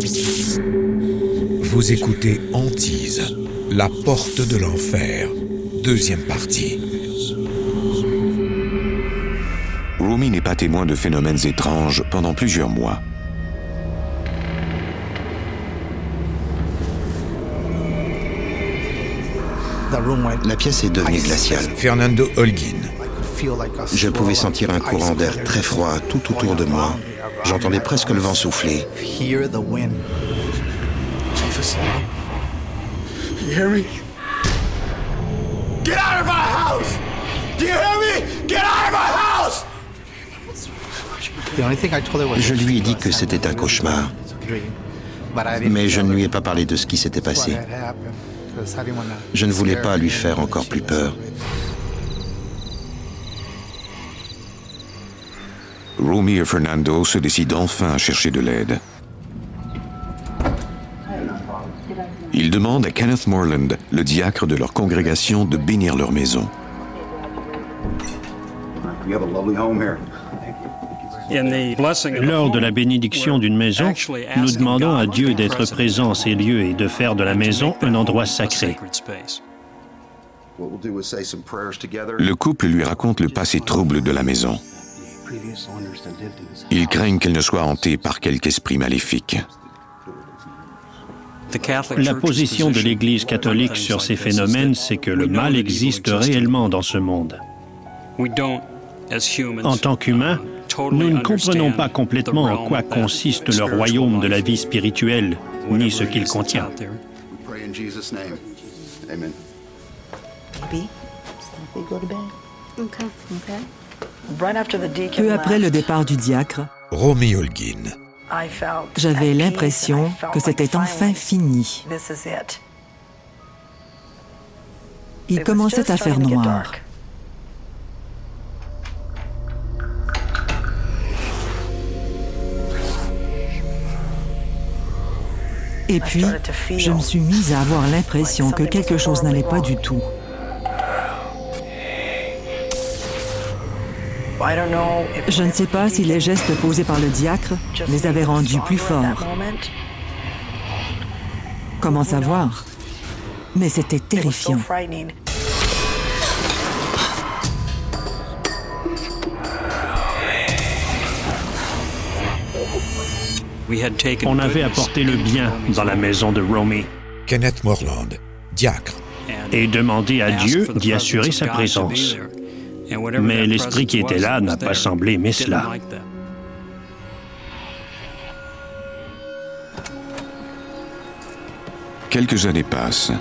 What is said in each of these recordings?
Vous écoutez Antise, la porte de l'enfer, deuxième partie. Rumi n'est pas témoin de phénomènes étranges pendant plusieurs mois. La pièce est devenue glaciale. Fernando Holguin. Je pouvais sentir un courant d'air très froid tout autour de moi. J'entendais presque le vent souffler. Je lui ai dit que c'était un cauchemar, mais je ne lui ai pas parlé de ce qui s'était passé. Je ne voulais pas lui faire encore plus peur. Rumi et Fernando se décident enfin à chercher de l'aide. Ils demandent à Kenneth Morland, le diacre de leur congrégation, de bénir leur maison. Lors de la bénédiction d'une maison, nous demandons à Dieu d'être présent en ces lieux et de faire de la maison un endroit sacré. Le couple lui raconte le passé trouble de la maison. Ils craignent qu'elle ne soit hantée par quelque esprit maléfique. La position de l'Église catholique sur ces phénomènes, c'est que le mal existe réellement dans ce monde. En tant qu'humains, nous ne comprenons pas complètement en quoi consiste le royaume de la vie spirituelle, ni ce qu'il contient. Peu après le départ du diacre, Romy Holguin. j'avais l'impression que c'était enfin fini. Il commençait à faire noir. Et puis, je me suis mise à avoir l'impression que quelque chose n'allait pas du tout. Je ne sais pas si les gestes posés par le diacre les avaient rendus plus forts. Comment savoir? Mais c'était terrifiant. On avait apporté le bien dans la maison de Romy Kenneth Morland, diacre. et demandé à Dieu d'y assurer sa présence. Mais l'esprit qui était là n'a pas semblé aimer cela. Quelques années passent.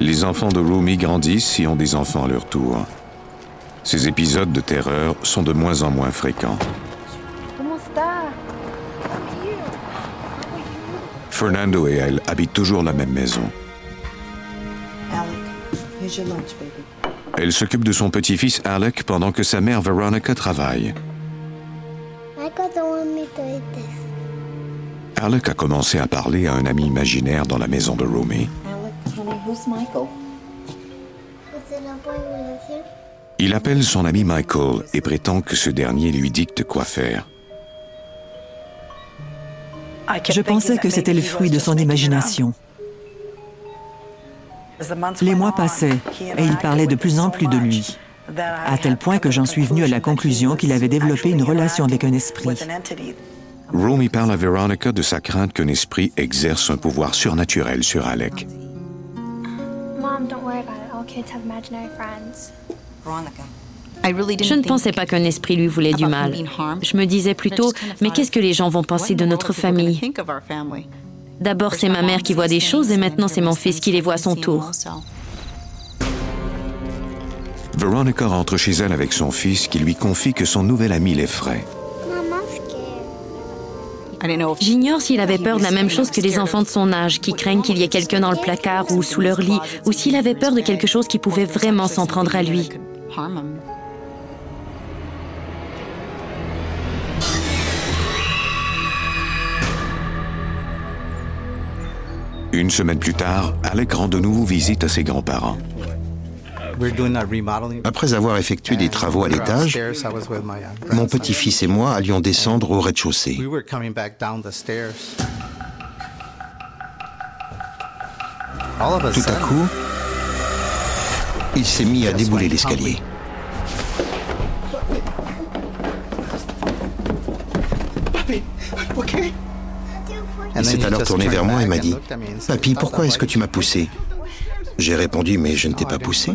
Les enfants de Rumi grandissent et ont des enfants à leur tour. Ces épisodes de terreur sont de moins en moins fréquents. Fernando et elle habitent toujours la même maison. Elle s'occupe de son petit-fils Alec pendant que sa mère Veronica travaille. Alec a commencé à parler à un ami imaginaire dans la maison de Rumi. Il appelle son ami Michael et prétend que ce dernier lui dicte quoi faire. Je pensais que c'était le fruit de son imagination. Les mois passaient et il parlait de plus en plus de lui, à tel point que j'en suis venue à la conclusion qu'il avait développé une relation avec un esprit. Rumi parle à Veronica de sa crainte qu'un esprit exerce un pouvoir surnaturel sur Alec. Mom, don't worry about it. All kids have imaginary friends. Je ne pensais pas qu'un esprit lui voulait du mal. Je me disais plutôt, mais qu'est-ce que les gens vont penser de notre famille? D'abord, c'est ma mère qui voit des choses et maintenant, c'est mon fils qui les voit à son tour. Veronica rentre chez elle avec son fils qui lui confie que son nouvel ami l'effraie. J'ignore s'il avait peur de la même chose que les enfants de son âge, qui craignent qu'il y ait quelqu'un dans le placard ou sous leur lit, ou s'il avait peur de quelque chose qui pouvait vraiment s'en prendre à lui. Une semaine plus tard, Alec rend de nouveau visite à ses grands-parents. Après avoir effectué des travaux à l'étage, mon petit-fils et moi allions descendre au rez-de-chaussée. Tout à coup, il s'est mis à débouler l'escalier. Il s'est alors tourné vers moi et m'a dit Papy, pourquoi est-ce que tu m'as poussé? J'ai répondu Mais je ne t'ai pas poussé.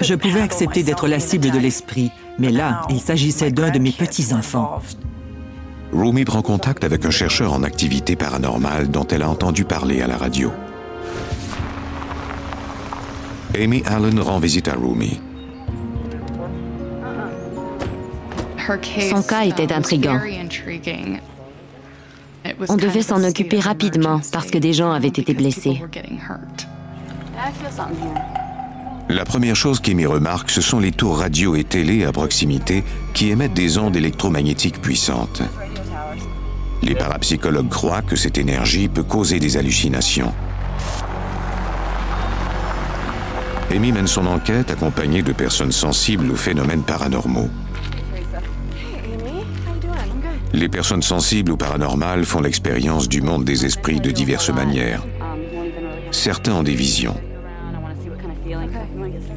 Je pouvais accepter d'être la cible de l'esprit, mais là, il s'agissait d'un de mes petits-enfants. Rumi prend contact avec un chercheur en activité paranormale dont elle a entendu parler à la radio. Amy Allen rend visite à Rumi. Son cas était intrigant. On devait s'en occuper rapidement parce que des gens avaient été blessés. La première chose qu'Amy remarque, ce sont les tours radio et télé à proximité qui émettent des ondes électromagnétiques puissantes. Les parapsychologues croient que cette énergie peut causer des hallucinations. Amy mène son enquête accompagnée de personnes sensibles aux phénomènes paranormaux. Les personnes sensibles ou paranormales font l'expérience du monde des esprits de diverses manières. Certains ont des visions.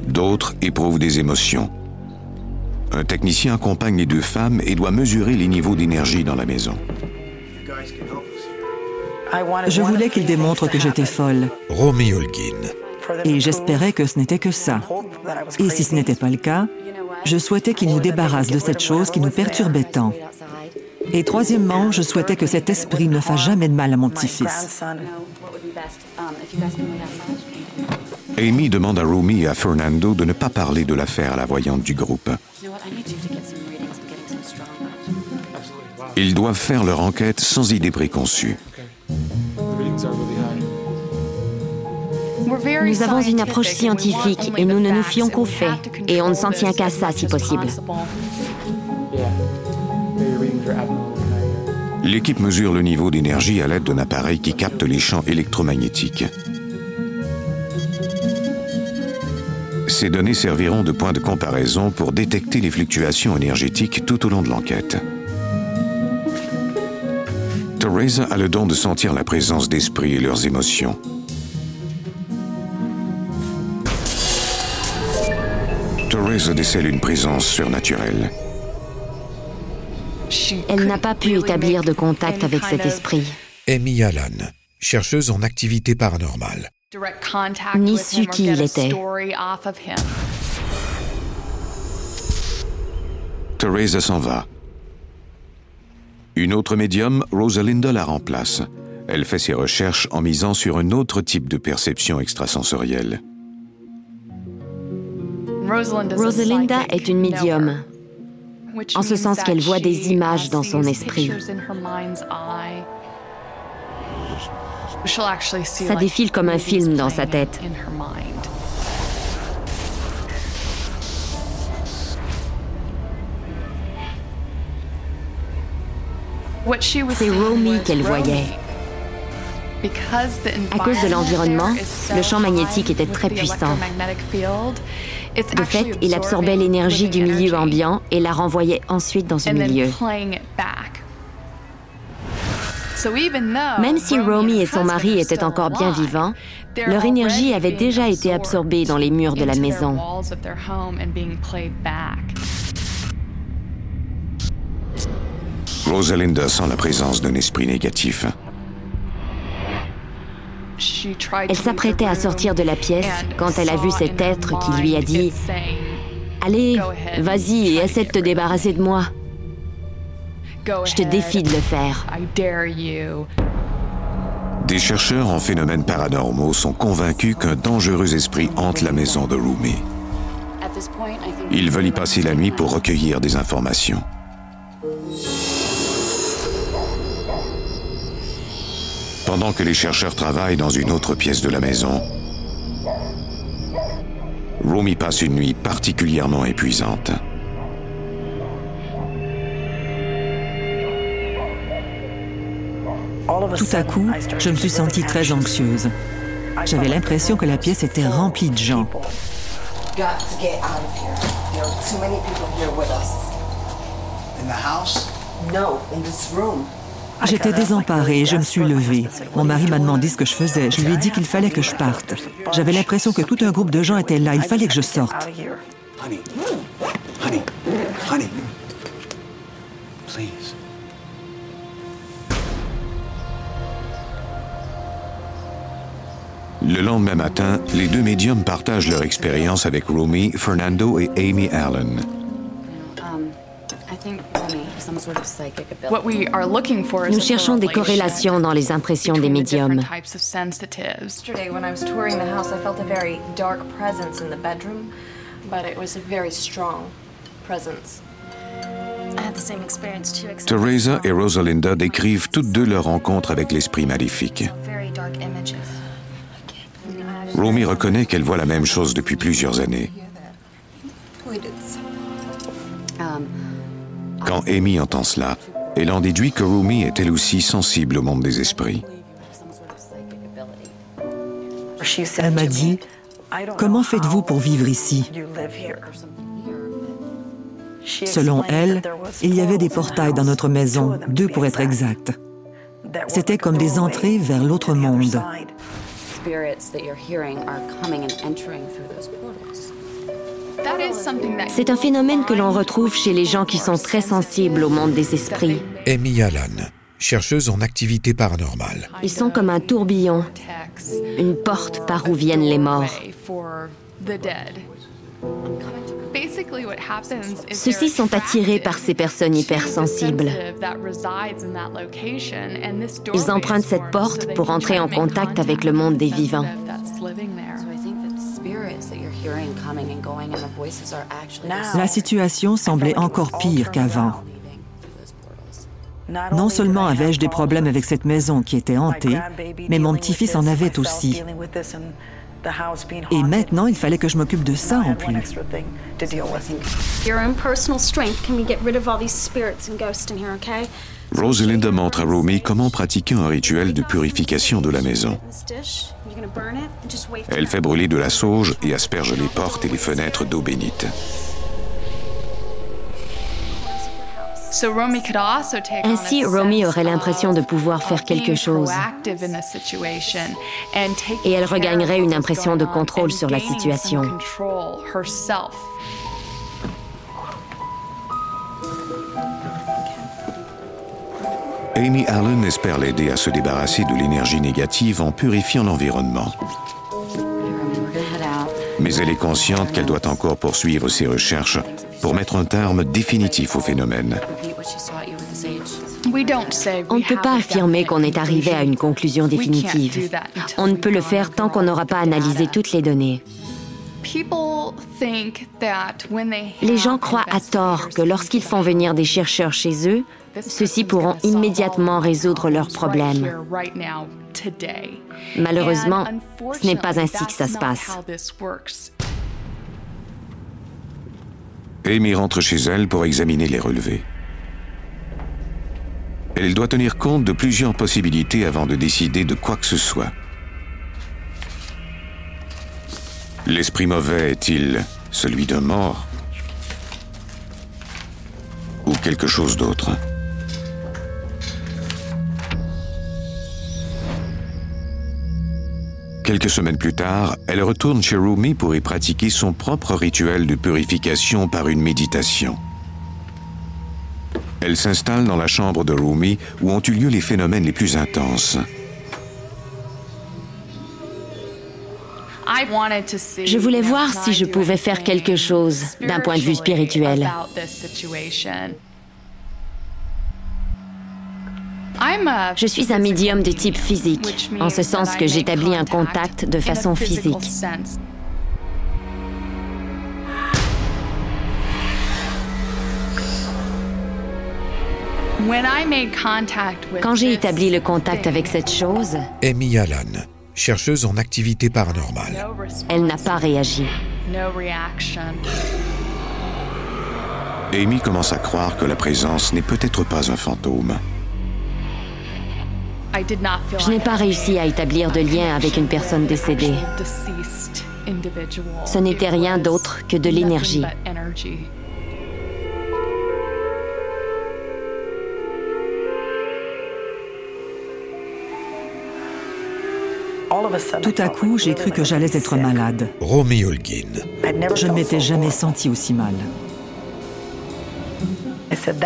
D'autres éprouvent des émotions. Un technicien accompagne les deux femmes et doit mesurer les niveaux d'énergie dans la maison. Je voulais qu'il démontre que j'étais folle. Romy Holguin. Et j'espérais que ce n'était que ça. Et si ce n'était pas le cas, je souhaitais qu'il nous débarrasse de cette chose qui nous perturbait tant. Et troisièmement, je souhaitais que cet esprit ne fasse jamais de mal à mon petit-fils. Amy demande à Rumi et à Fernando de ne pas parler de l'affaire à la voyante du groupe. Ils doivent faire leur enquête sans idée préconçue. Nous avons une approche scientifique et nous ne nous fions qu'aux faits. Et on ne s'en tient qu'à ça si possible. L'équipe mesure le niveau d'énergie à l'aide d'un appareil qui capte les champs électromagnétiques. Ces données serviront de point de comparaison pour détecter les fluctuations énergétiques tout au long de l'enquête. Teresa a le don de sentir la présence d'esprit et leurs émotions. Teresa décèle une présence surnaturelle. Elle n'a pas pu établir de contact avec cet esprit. Amy Allen, chercheuse en activité paranormale. Ni su qui il était. Teresa s'en va. Une autre médium, Rosalinda, la remplace. Elle fait ses recherches en misant sur un autre type de perception extrasensorielle. Rosalinda est une médium, en ce sens qu'elle voit des images dans son esprit. Ça défile comme un film dans sa tête. C'est Romy qu'elle voyait. À cause de l'environnement, le champ magnétique était très puissant. De fait, il absorbait l'énergie du milieu ambiant et la renvoyait ensuite dans ce milieu. Même si Romy et son mari étaient encore bien vivants, leur énergie avait déjà été absorbée dans les murs de la maison. Rosalinda sent la présence d'un esprit négatif. Elle s'apprêtait à sortir de la pièce quand elle a vu cet être qui lui a dit ⁇ Allez, vas-y et essaie de te débarrasser de moi. Je te défie de le faire. ⁇ Des chercheurs en phénomènes paranormaux sont convaincus qu'un dangereux esprit hante la maison de Rumi. Ils veulent y passer la nuit pour recueillir des informations. Pendant que les chercheurs travaillent dans une autre pièce de la maison. Rumi passe une nuit particulièrement épuisante. Tout à coup, je me suis sentie très anxieuse. J'avais l'impression que la pièce était remplie de gens. J'étais désemparée et je me suis levée. Mon mari m'a demandé ce que je faisais. Je lui ai dit qu'il fallait que je parte. J'avais l'impression que tout un groupe de gens était là. Il fallait que je sorte. Le lendemain matin, les deux médiums partagent leur expérience avec Rumi, Fernando et Amy Allen. Nous cherchons des corrélations dans les impressions des médiums. Teresa et Rosalinda décrivent toutes deux leur rencontre avec l'esprit maléfique. Romy reconnaît qu'elle voit la même chose depuis plusieurs années. Quand Amy entend cela, elle en déduit que Rumi est elle aussi sensible au monde des esprits. Elle m'a dit, comment faites-vous pour vivre ici? Selon elle, il y avait des portails dans notre maison, deux pour être exact. C'était comme des entrées vers l'autre monde. C'est un phénomène que l'on retrouve chez les gens qui sont très sensibles au monde des esprits. Amy Allen, chercheuse en activité paranormale. Ils sont comme un tourbillon, une porte par où viennent les morts. Ceux-ci sont attirés par ces personnes hypersensibles. Ils empruntent cette porte pour entrer en contact avec le monde des vivants. La situation semblait encore pire qu'avant. Non seulement avais-je des problèmes avec cette maison qui était hantée, mais mon petit-fils en avait aussi. Et maintenant, il fallait que je m'occupe de ça en plus. Rosalinda montre à Romy comment pratiquer un rituel de purification de la maison. Elle fait brûler de la sauge et asperge les portes et les fenêtres d'eau bénite. Ainsi, Romy aurait l'impression de pouvoir faire quelque chose. Et elle regagnerait une impression de contrôle sur la situation. Amy Allen espère l'aider à se débarrasser de l'énergie négative en purifiant l'environnement. Mais elle est consciente qu'elle doit encore poursuivre ses recherches pour mettre un terme définitif au phénomène. On ne peut pas affirmer qu'on est arrivé à une conclusion définitive. On ne peut le faire tant qu'on n'aura pas analysé toutes les données. Les gens croient à tort que lorsqu'ils font venir des chercheurs chez eux, ceux-ci pourront immédiatement résoudre leurs problèmes. Malheureusement, ce n'est pas ainsi que ça se passe. Amy rentre chez elle pour examiner les relevés. Elle doit tenir compte de plusieurs possibilités avant de décider de quoi que ce soit. L'esprit mauvais est-il celui d'un mort Ou quelque chose d'autre? Quelques semaines plus tard, elle retourne chez Rumi pour y pratiquer son propre rituel de purification par une méditation. Elle s'installe dans la chambre de Rumi où ont eu lieu les phénomènes les plus intenses. Je voulais voir si je pouvais faire quelque chose d'un point de vue spirituel. Je suis un médium de type physique, en ce sens que j'établis un contact de façon physique. Quand j'ai établi le contact avec cette chose, Amy Allen, chercheuse en activité paranormale. Elle n'a pas réagi. Amy commence à croire que la présence n'est peut-être pas un fantôme. Je n'ai pas réussi à établir de lien avec une personne décédée. Ce n'était rien d'autre que de l'énergie. Tout à coup, j'ai cru que j'allais être malade. Romy Holguin. Je ne m'étais jamais sentie aussi mal.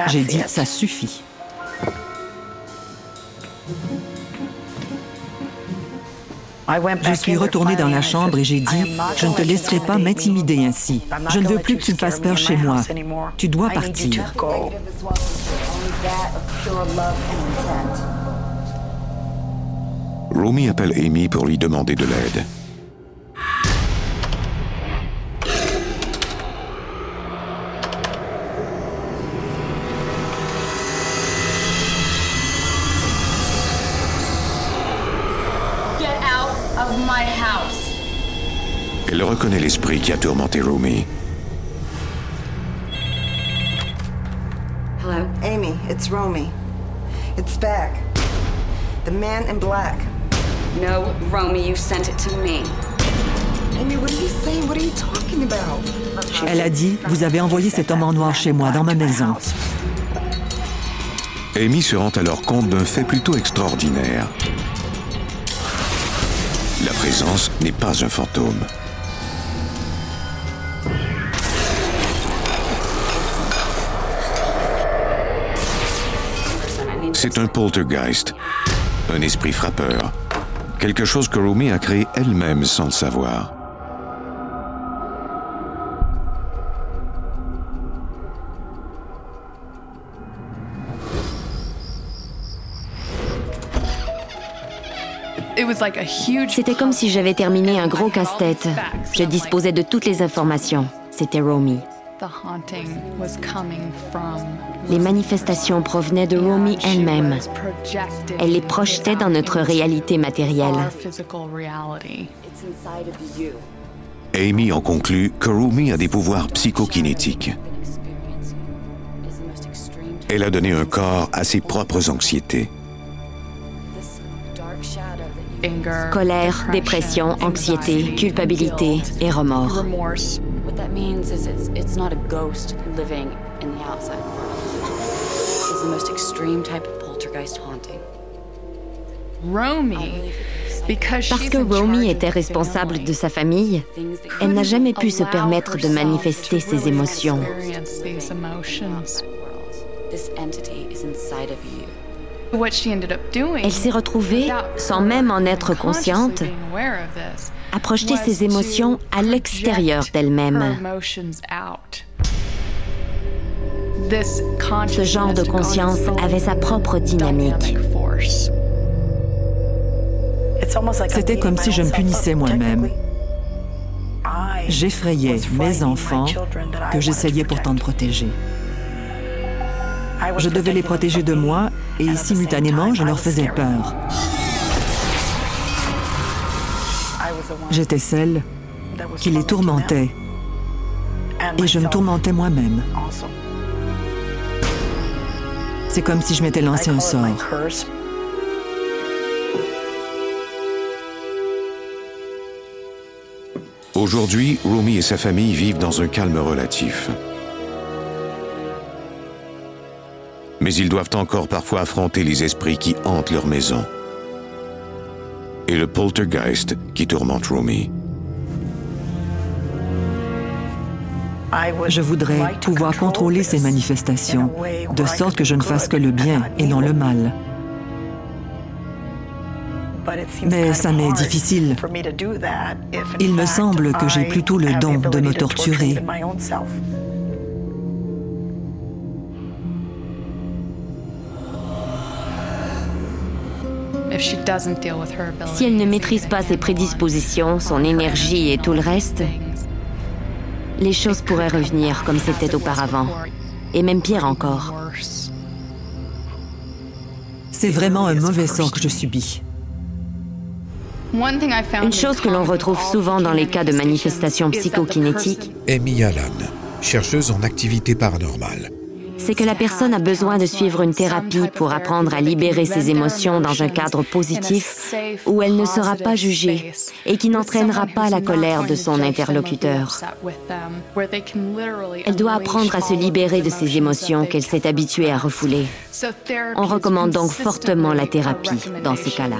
J'ai dit, ça suffit. Je suis retournée dans la chambre et j'ai dit, je ne te laisserai pas m'intimider ainsi. Je ne veux plus que tu me fasses peur chez moi. Tu dois partir. Romy appelle Amy pour lui demander de l'aide. Elle reconnaît l'esprit qui a tourmenté Romy. Hello? Amy, it's Romy. It's back. The man in black. No, Romy, you sent it to me. Amy, what are you saying? What are you talking about? Elle a dit, vous avez envoyé cet homme en noir chez moi, dans ma maison. Amy se rend alors compte d'un fait plutôt extraordinaire. La présence n'est pas un fantôme. C'est un poltergeist, un esprit frappeur, quelque chose que Rumi a créé elle-même sans le savoir. C'était comme si j'avais terminé un gros casse-tête. Je disposais de toutes les informations. C'était Romy. Les manifestations provenaient de Romy elle-même. Elle les projetait dans notre réalité matérielle. Amy en conclut que Romy a des pouvoirs psychokinétiques. Elle a donné un corps à ses propres anxiétés. Colère, dépression, anxiété, culpabilité et remords. That means is it's, it's not a ghost living in the outside world. It's the most extreme type of poltergeist haunting. Romy. Parce que Romy était responsable de sa famille, elle n'a jamais pu se permettre de manifester ses émotions. Elle s'est retrouvée, sans même en être consciente, à projeter ses émotions à l'extérieur d'elle-même. Ce genre de conscience avait sa propre dynamique. C'était comme si je me punissais moi-même. J'effrayais mes enfants que j'essayais pourtant de protéger. Je devais les protéger de moi et simultanément je leur faisais peur. J'étais celle qui les tourmentait. Et je me tourmentais moi-même. C'est comme si je m'étais lancé un sort. Aujourd'hui, Rumi et sa famille vivent dans un calme relatif. Mais ils doivent encore parfois affronter les esprits qui hantent leur maison et le poltergeist qui tourmente Romy. Je voudrais pouvoir contrôler ces manifestations, de sorte que je ne fasse que le bien et non le mal. Mais ça m'est difficile. Il me semble que j'ai plutôt le don de me torturer. Si elle ne maîtrise pas ses prédispositions, son énergie et tout le reste, les choses pourraient revenir comme c'était auparavant. Et même pire encore. C'est vraiment un mauvais sort que je subis. Une chose que l'on retrouve souvent dans les cas de manifestations psychokinétiques. Amy Allen, chercheuse en activité paranormale c'est que la personne a besoin de suivre une thérapie pour apprendre à libérer ses émotions dans un cadre positif où elle ne sera pas jugée et qui n'entraînera pas la colère de son interlocuteur. Elle doit apprendre à se libérer de ses émotions qu'elle s'est habituée à refouler. On recommande donc fortement la thérapie dans ces cas-là.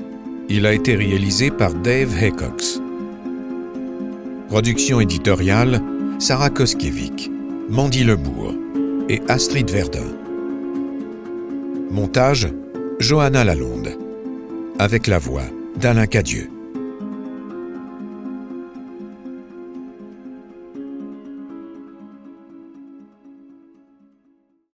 Il a été réalisé par Dave Haycox. Production éditoriale Sarah Koskiewicz, Mandy Lebourg et Astrid Verdun. Montage Johanna Lalonde avec la voix d'Alain Cadieux.